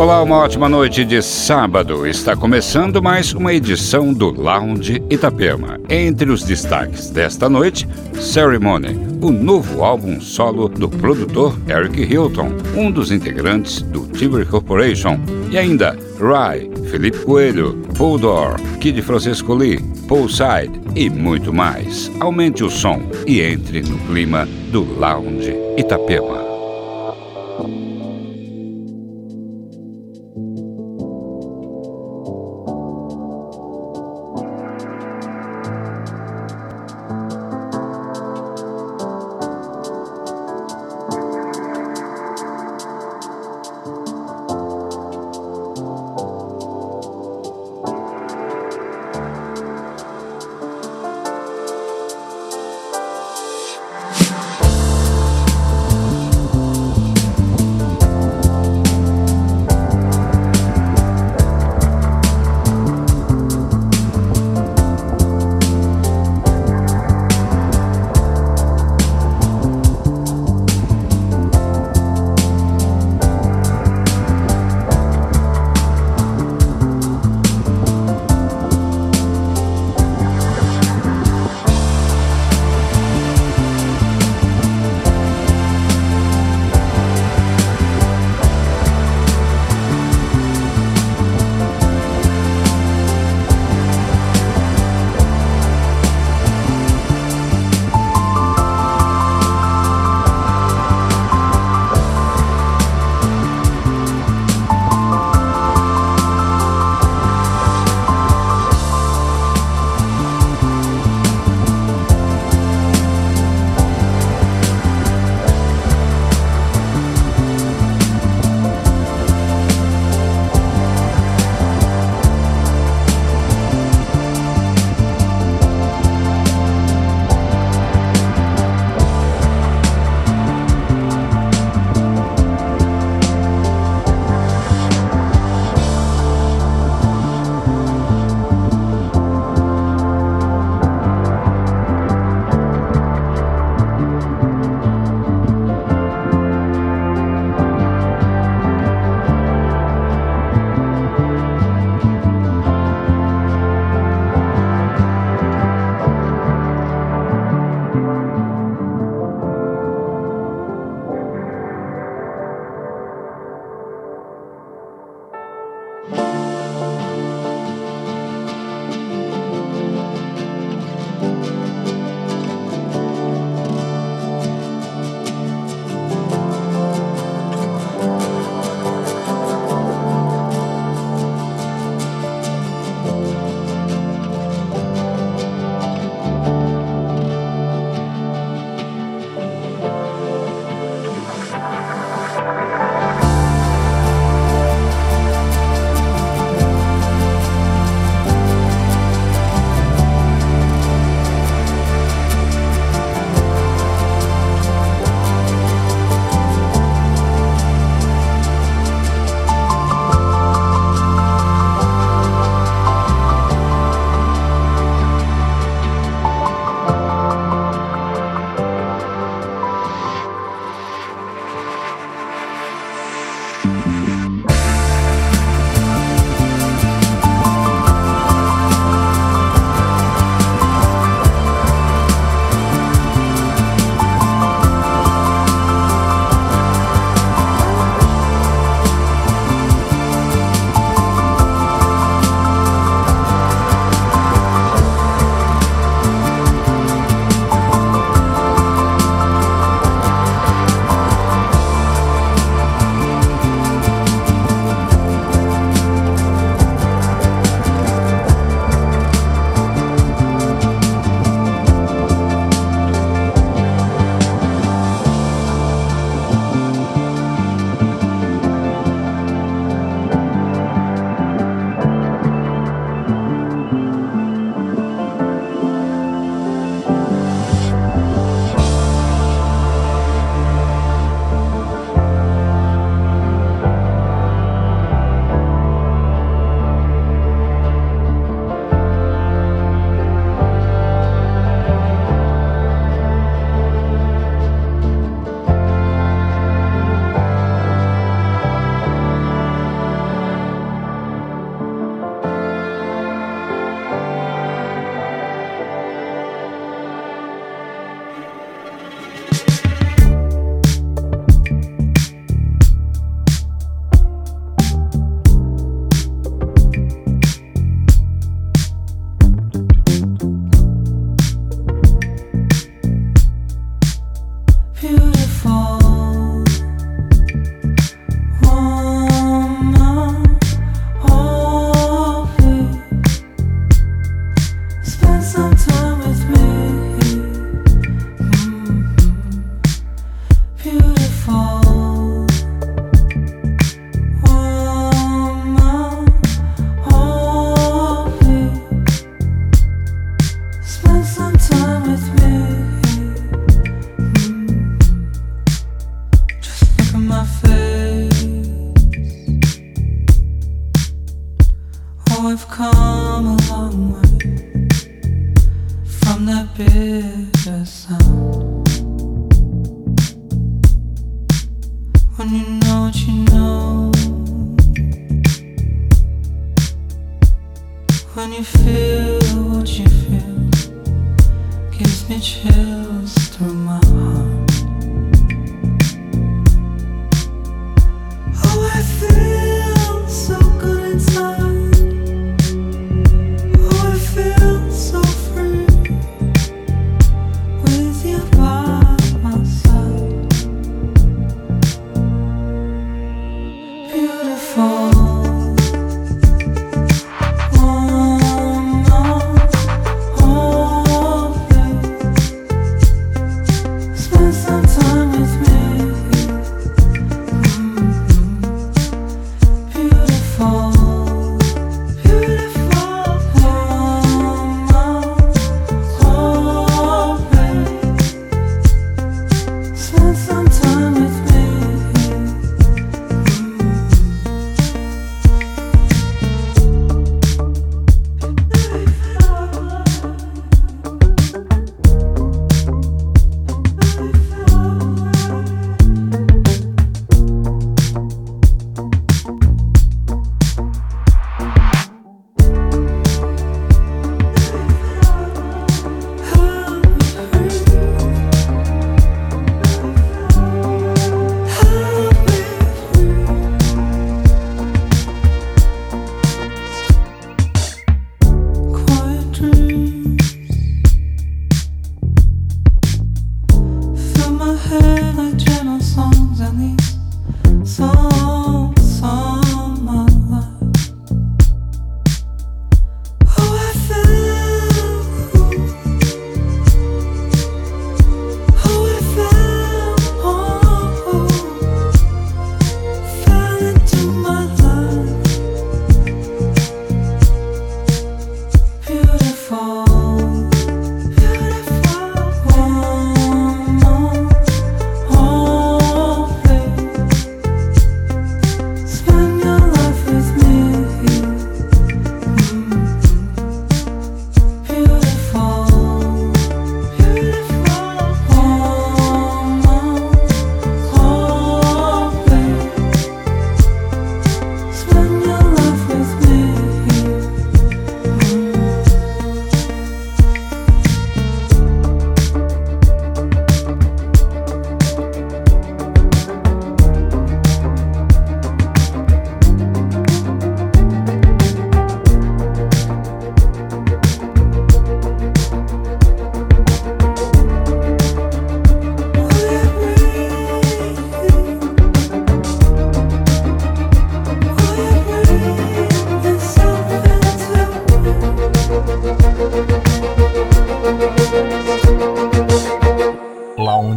Olá, uma ótima noite de sábado. Está começando mais uma edição do Lounge Itapema. Entre os destaques desta noite, Ceremony, o novo álbum solo do produtor Eric Hilton, um dos integrantes do Timber Corporation, e ainda Rye, Felipe Coelho, Paul Kid Francisco Lee, Paul Side e muito mais. Aumente o som e entre no clima do Lounge Itapema.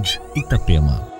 Saúde, Itapema.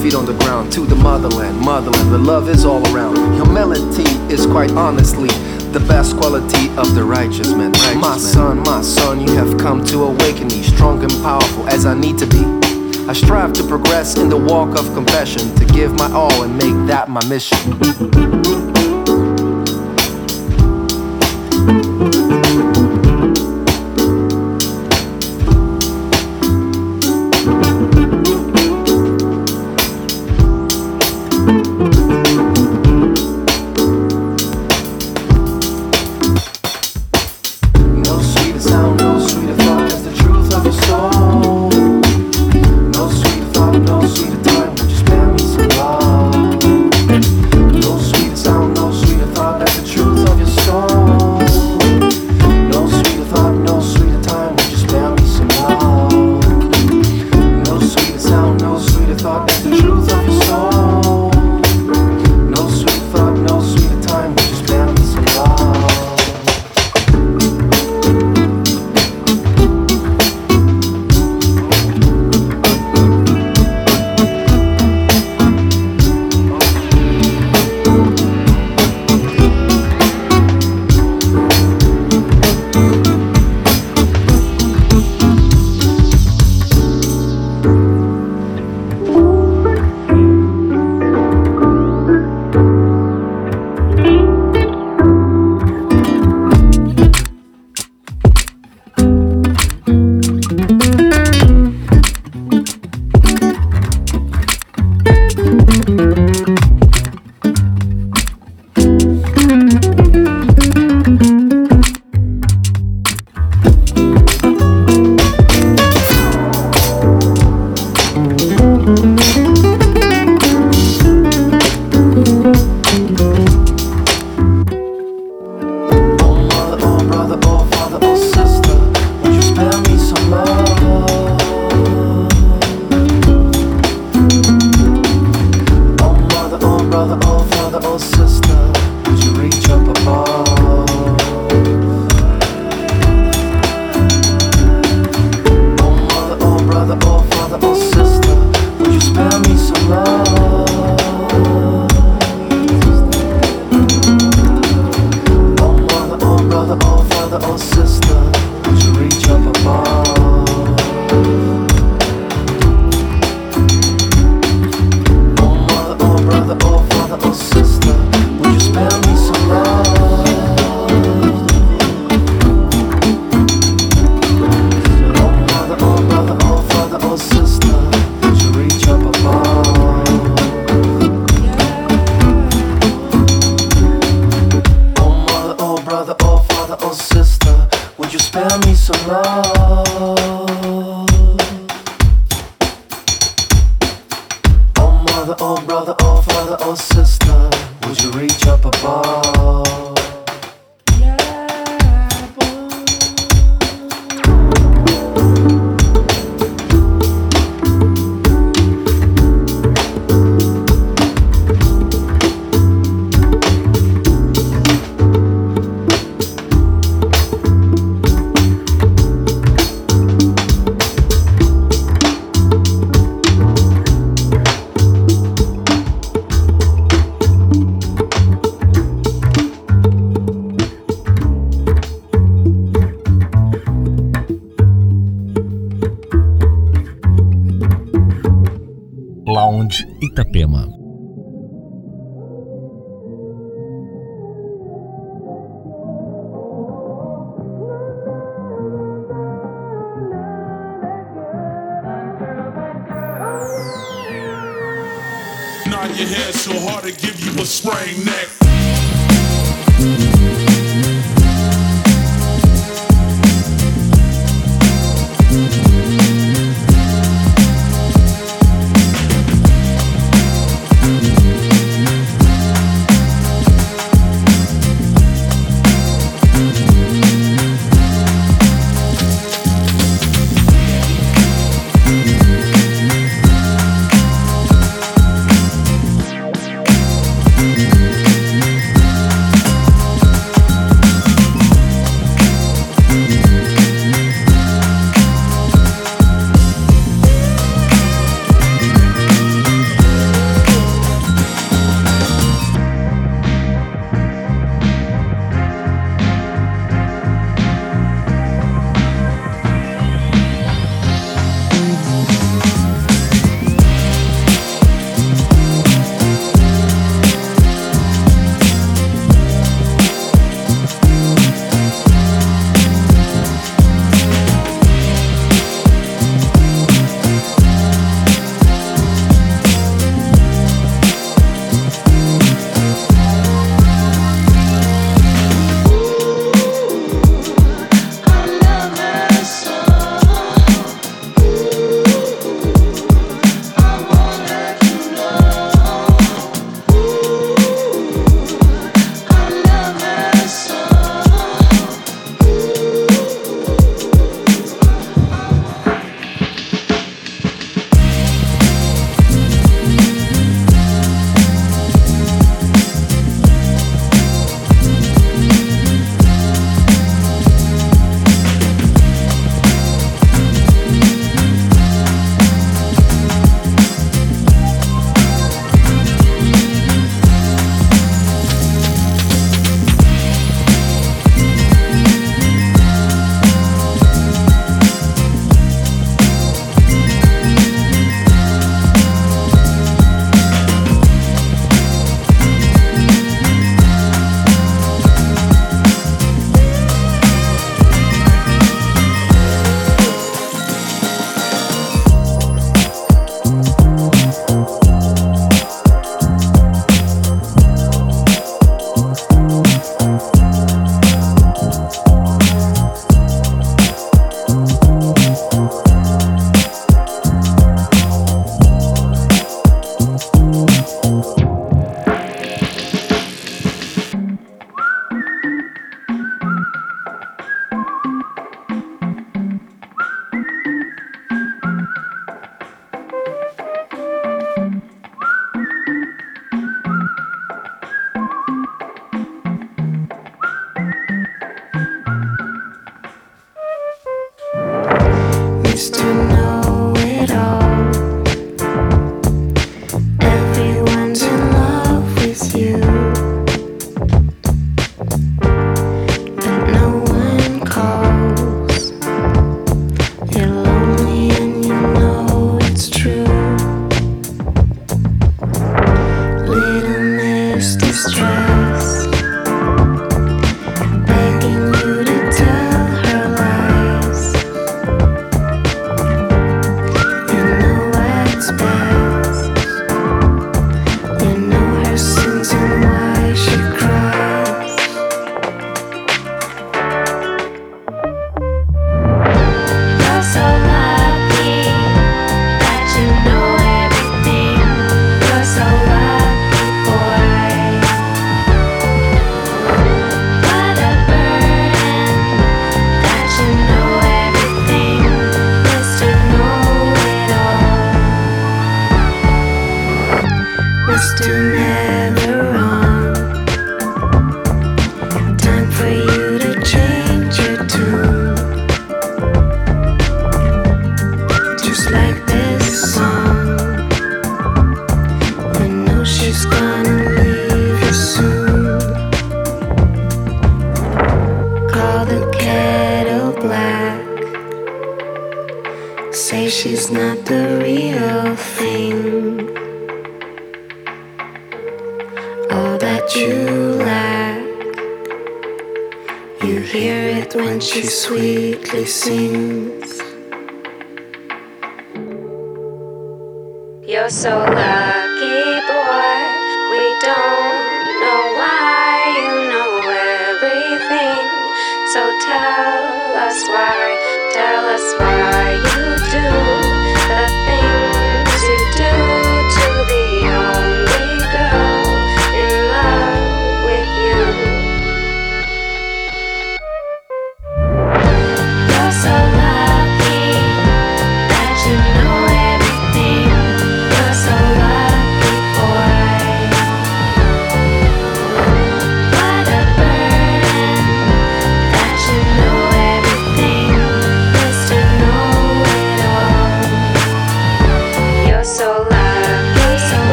Feet on the ground to the motherland, motherland, The love is all around. Humility is quite honestly the best quality of the righteous man. Righteous my son, my son, you have come to awaken me, strong and powerful as I need to be. I strive to progress in the walk of compassion, to give my all and make that my mission. your head so hard to give you a sprained neck.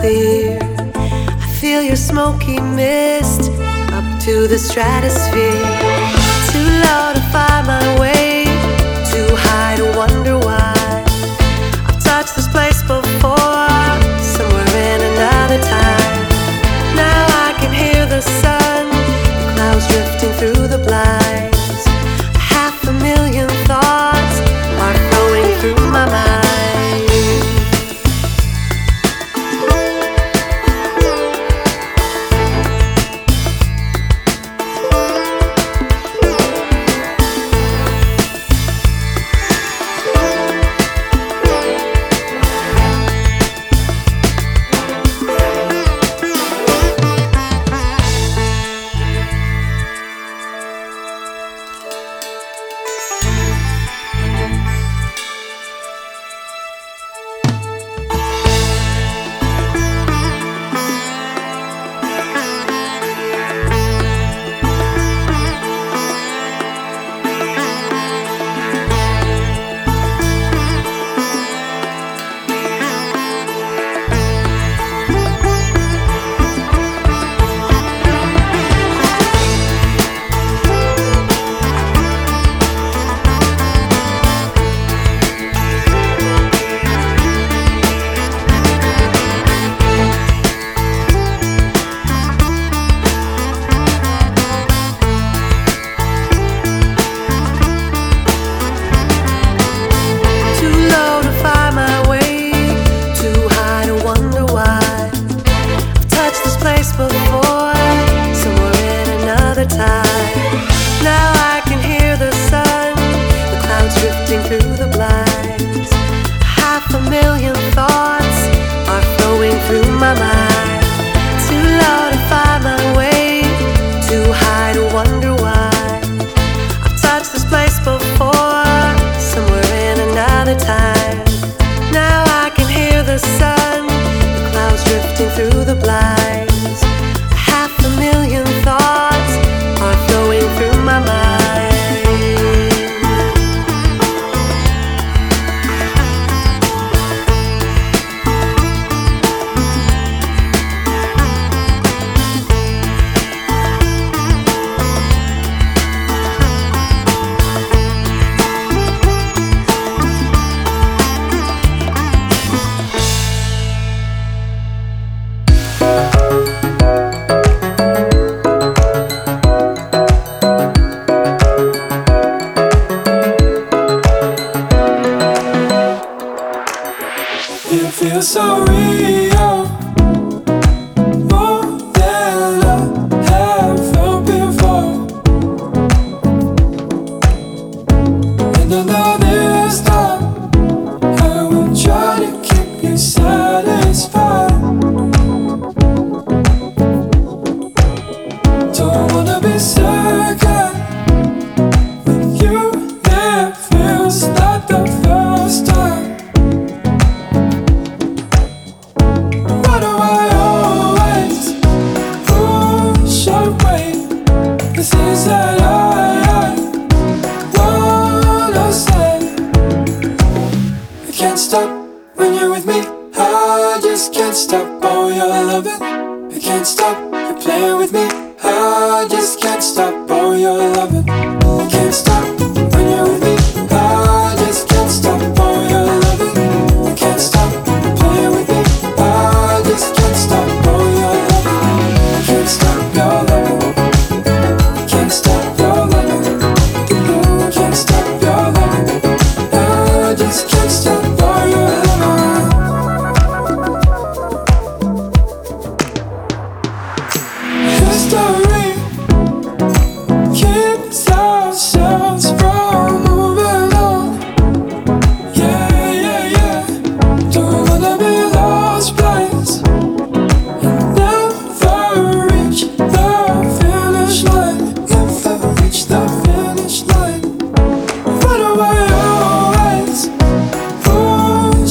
clear. I feel your smoky mist up to the stratosphere. Too loud.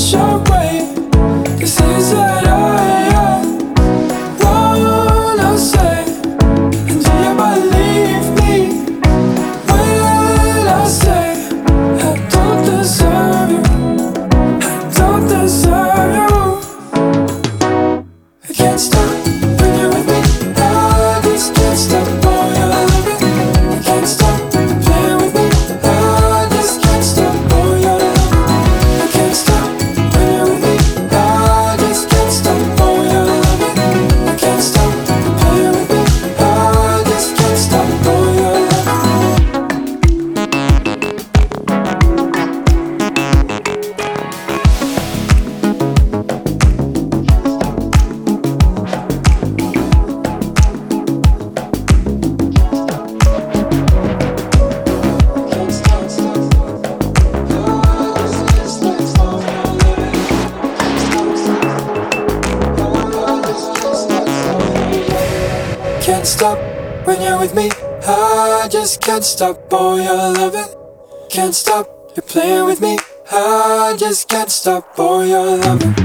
show. Oh, your loving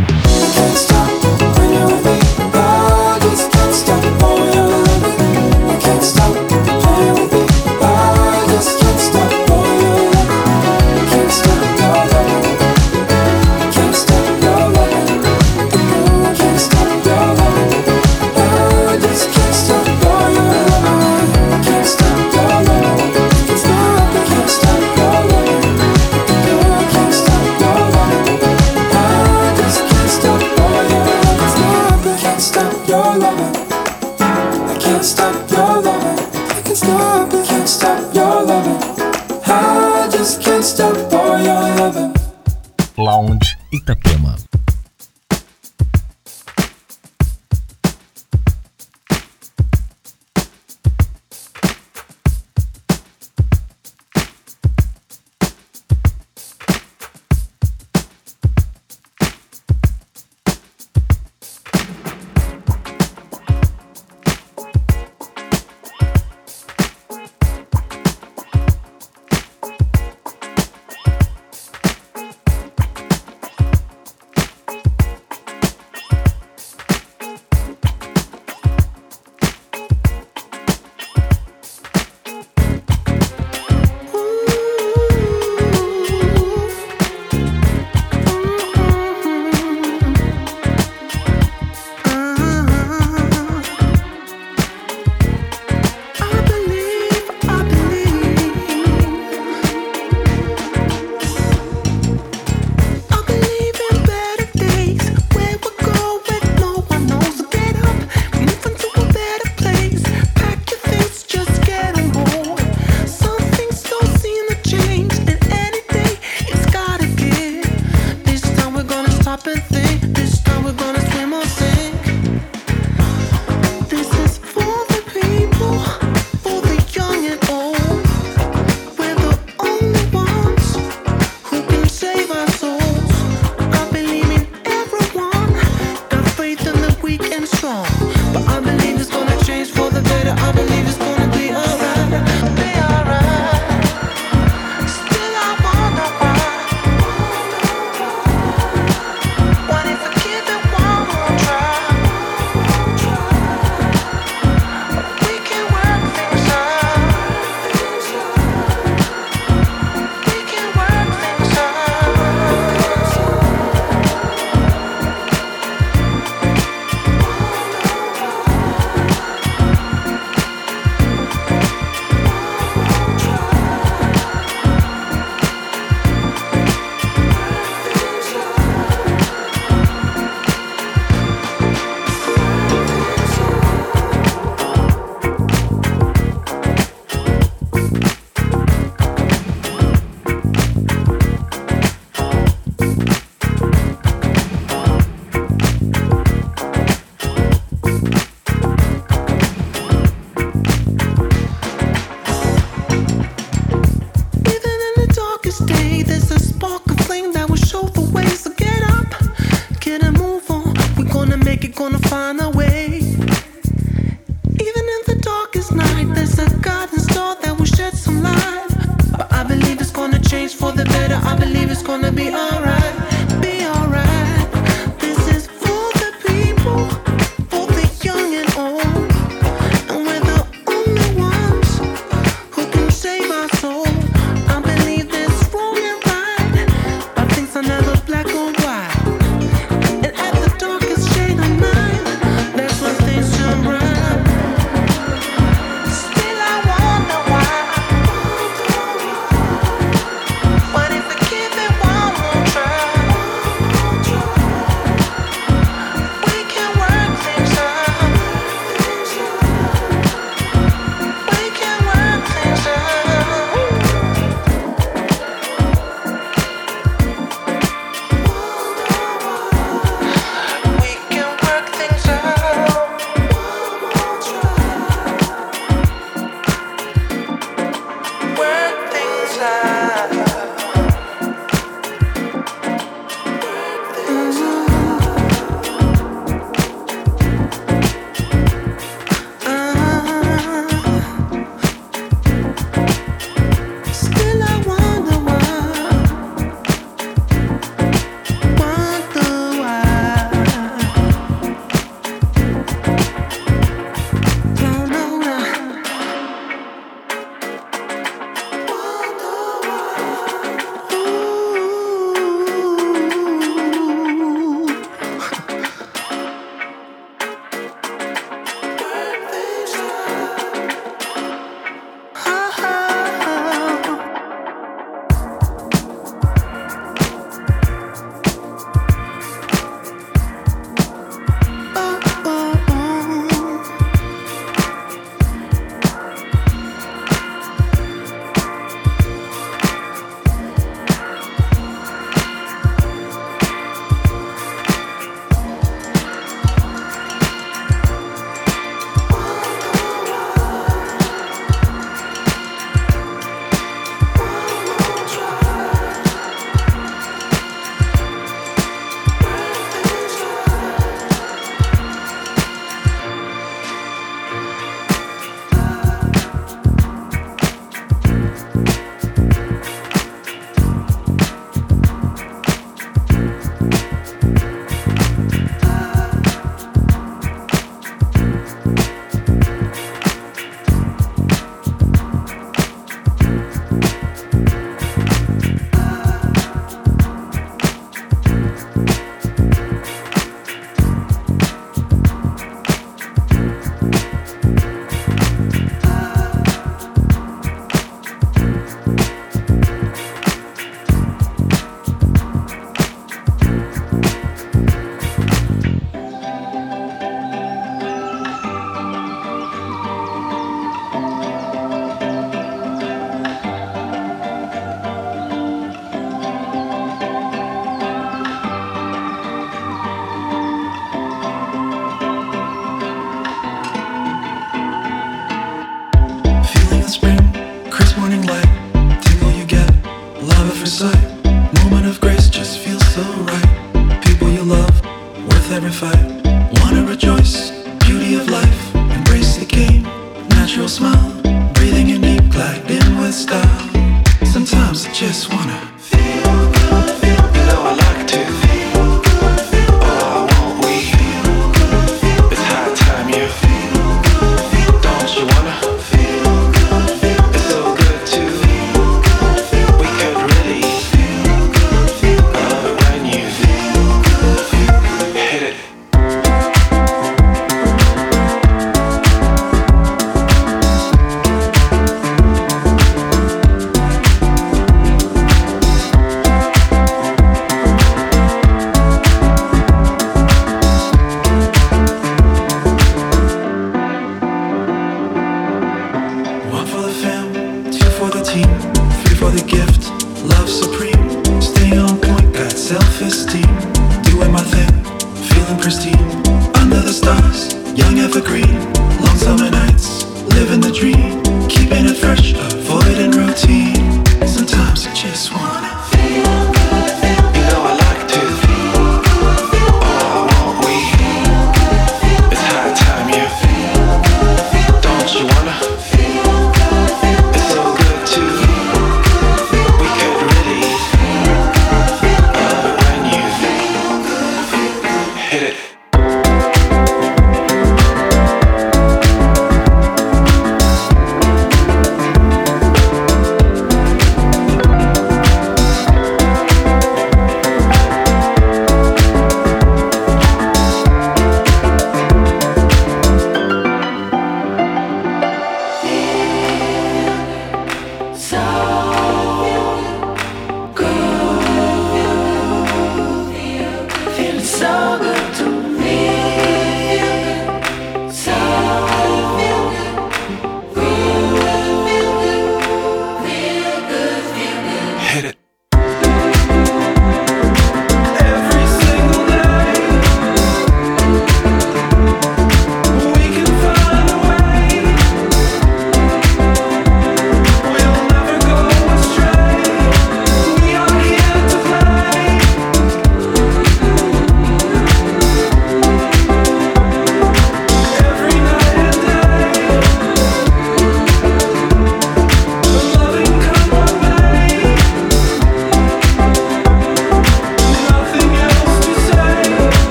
under the stars, young evergreen, long summer nights, living the dream, keeping it fresh, avoiding routine. Sometimes I just wanna.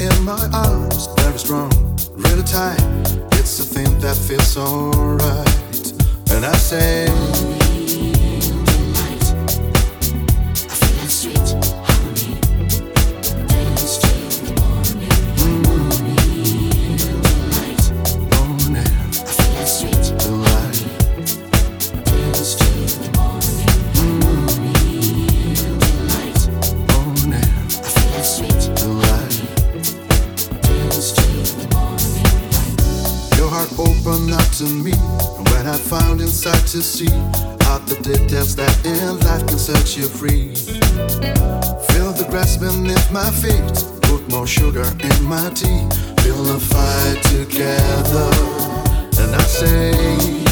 In my arms, very strong, really tight. It's a thing that feels so right. And I say, to see all the details that in life can set you free. Feel the grass beneath my feet, put more sugar in my tea. Feel the fight together, and I say.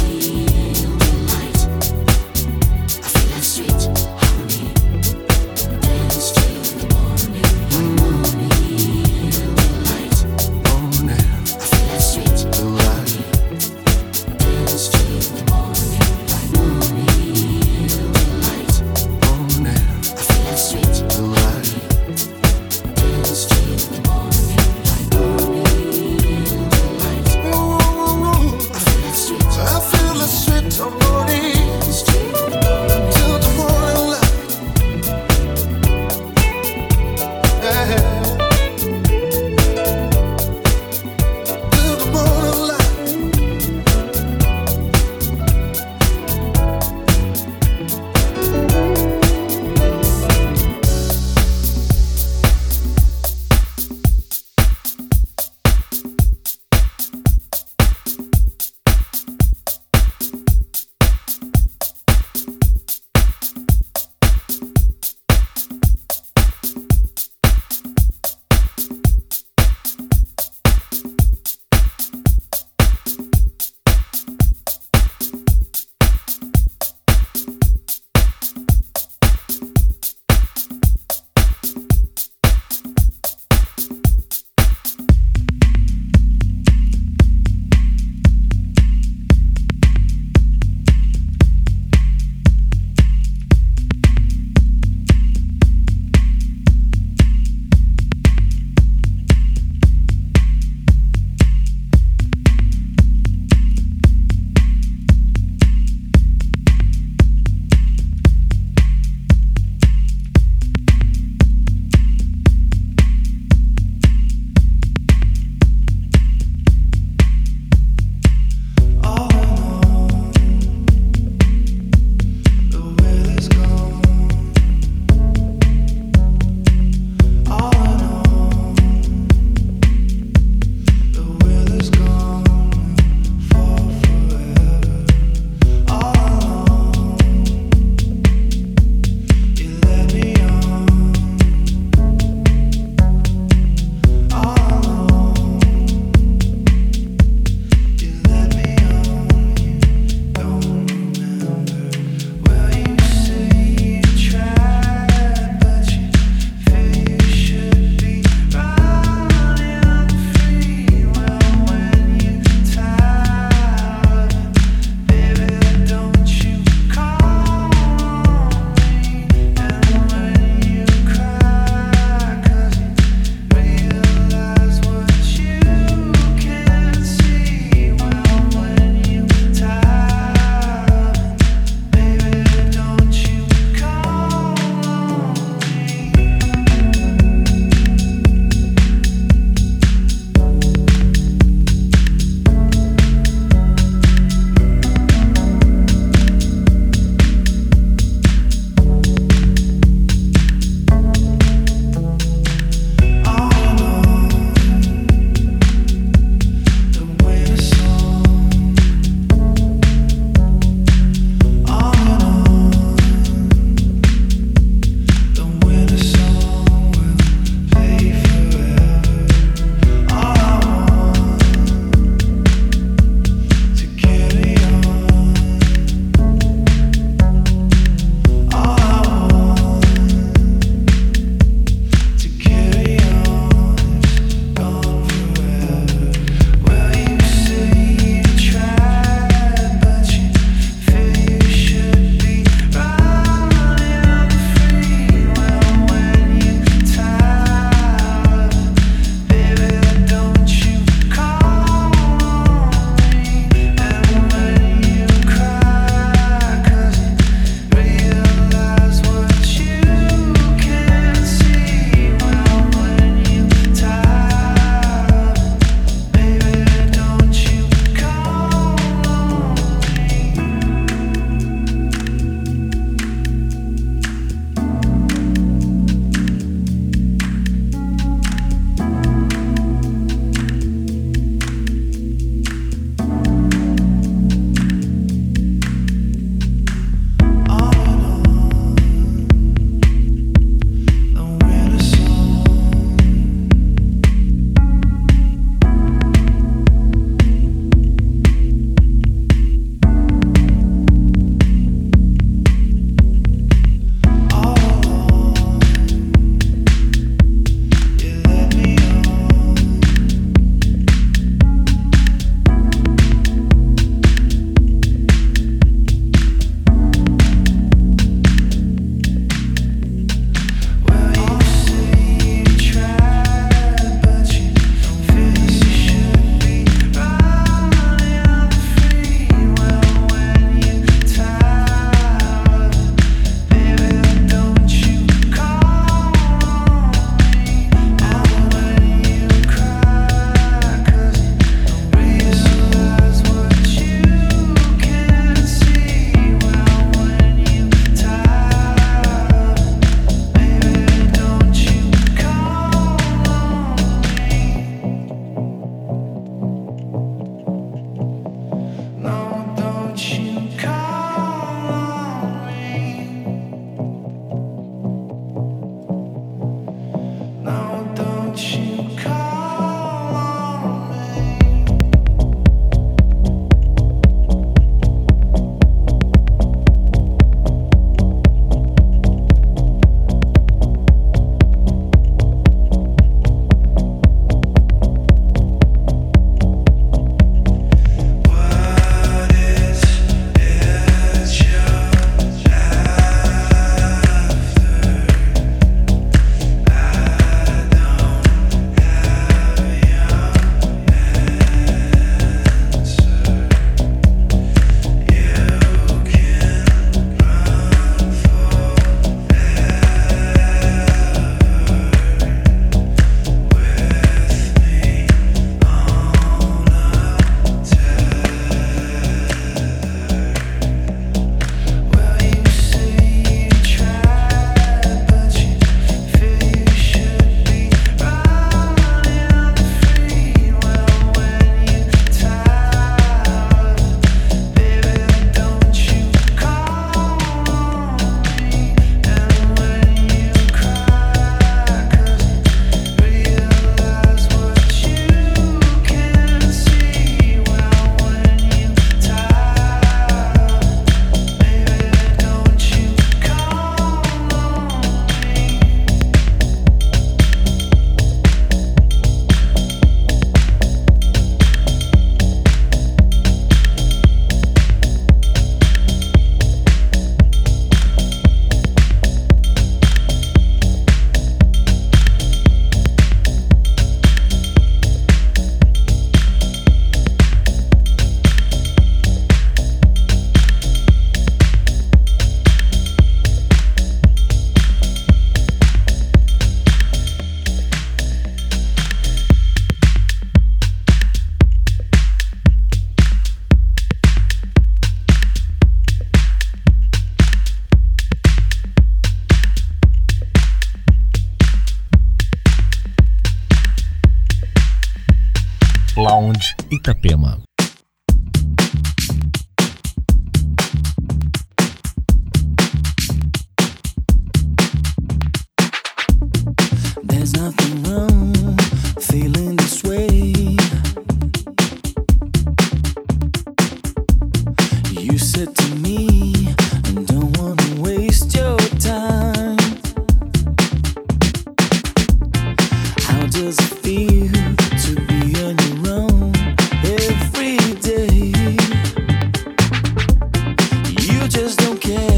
don't care